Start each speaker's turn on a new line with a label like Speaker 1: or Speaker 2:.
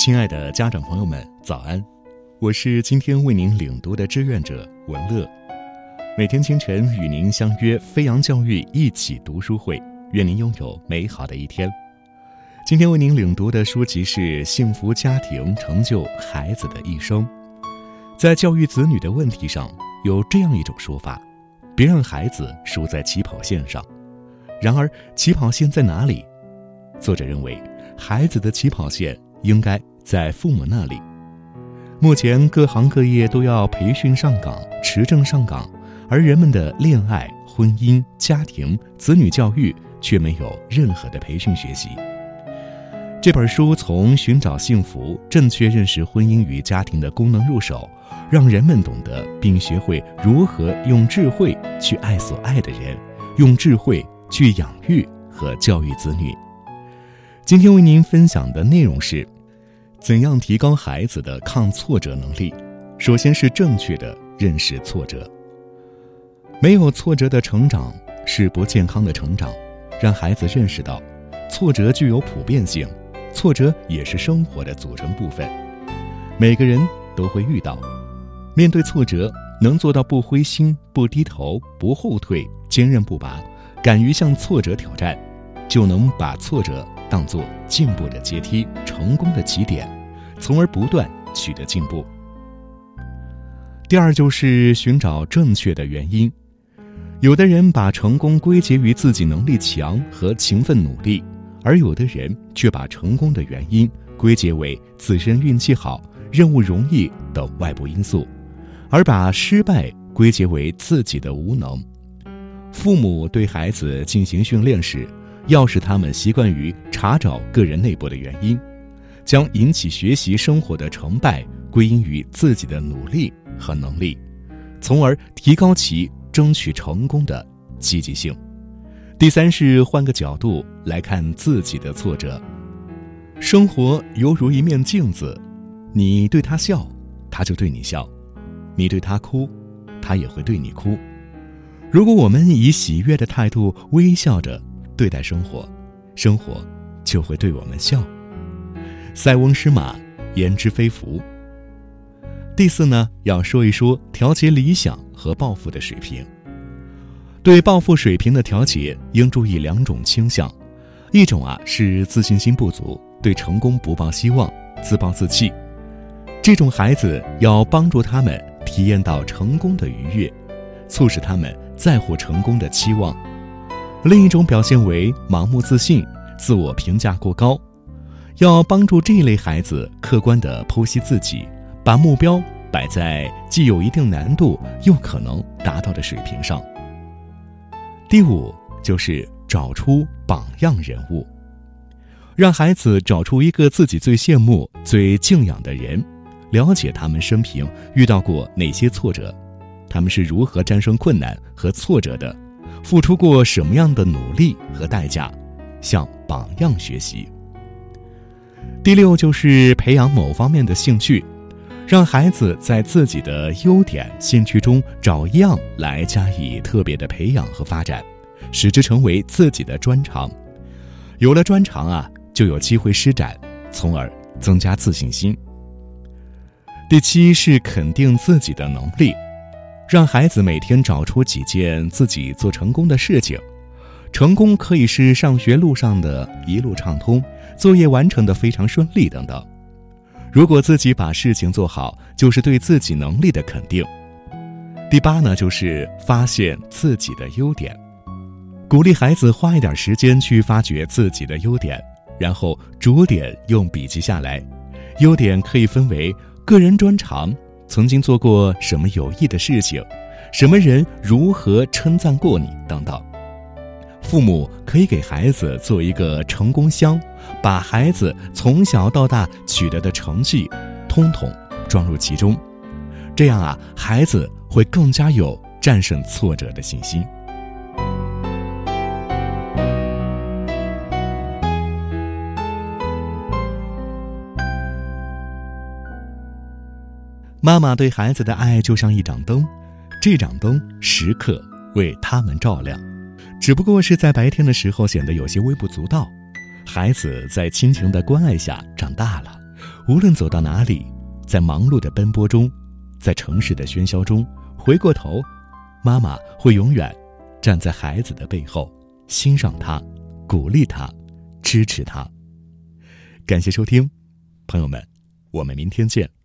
Speaker 1: 亲爱的家长朋友们，早安！我是今天为您领读的志愿者文乐。每天清晨与您相约飞扬教育一起读书会，愿您拥有美好的一天。今天为您领读的书籍是《幸福家庭成就孩子的一生》。在教育子女的问题上，有这样一种说法：别让孩子输在起跑线上。然而，起跑线在哪里？作者认为，孩子的起跑线应该。在父母那里，目前各行各业都要培训上岗、持证上岗，而人们的恋爱、婚姻、家庭、子女教育却没有任何的培训学习。这本书从寻找幸福、正确认识婚姻与家庭的功能入手，让人们懂得并学会如何用智慧去爱所爱的人，用智慧去养育和教育子女。今天为您分享的内容是。怎样提高孩子的抗挫折能力？首先是正确的认识挫折。没有挫折的成长是不健康的成长。让孩子认识到，挫折具有普遍性，挫折也是生活的组成部分。每个人都会遇到。面对挫折，能做到不灰心、不低头、不后退、坚韧不拔，敢于向挫折挑战，就能把挫折。当作进步的阶梯，成功的起点，从而不断取得进步。第二就是寻找正确的原因。有的人把成功归结于自己能力强和勤奋努力，而有的人却把成功的原因归结为自身运气好、任务容易等外部因素，而把失败归结为自己的无能。父母对孩子进行训练时，要使他们习惯于查找个人内部的原因，将引起学习生活的成败归因于自己的努力和能力，从而提高其争取成功的积极性。第三是换个角度来看自己的挫折。生活犹如一面镜子，你对他笑，他就对你笑；你对他哭，他也会对你哭。如果我们以喜悦的态度微笑着。对待生活，生活就会对我们笑。塞翁失马，焉知非福。第四呢，要说一说调节理想和抱负的水平。对抱负水平的调节，应注意两种倾向：一种啊是自信心不足，对成功不抱希望，自暴自弃。这种孩子要帮助他们体验到成功的愉悦，促使他们在乎成功的期望。另一种表现为盲目自信、自我评价过高，要帮助这一类孩子客观地剖析自己，把目标摆在既有一定难度又可能达到的水平上。第五就是找出榜样人物，让孩子找出一个自己最羡慕、最敬仰的人，了解他们生平遇到过哪些挫折，他们是如何战胜困难和挫折的。付出过什么样的努力和代价，向榜样学习。第六就是培养某方面的兴趣，让孩子在自己的优点、兴趣中找样来加以特别的培养和发展，使之成为自己的专长。有了专长啊，就有机会施展，从而增加自信心。第七是肯定自己的能力。让孩子每天找出几件自己做成功的事情，成功可以是上学路上的一路畅通，作业完成的非常顺利等等。如果自己把事情做好，就是对自己能力的肯定。第八呢，就是发现自己的优点，鼓励孩子花一点时间去发掘自己的优点，然后逐点用笔记下来。优点可以分为个人专长。曾经做过什么有益的事情，什么人如何称赞过你等等。父母可以给孩子做一个成功箱，把孩子从小到大取得的成绩，通统装入其中。这样啊，孩子会更加有战胜挫折的信心。妈妈对孩子的爱就像一盏灯，这盏灯时刻为他们照亮，只不过是在白天的时候显得有些微不足道。孩子在亲情的关爱下长大了，无论走到哪里，在忙碌的奔波中，在城市的喧嚣中，回过头，妈妈会永远站在孩子的背后，欣赏他，鼓励他，支持他。感谢收听，朋友们，我们明天见。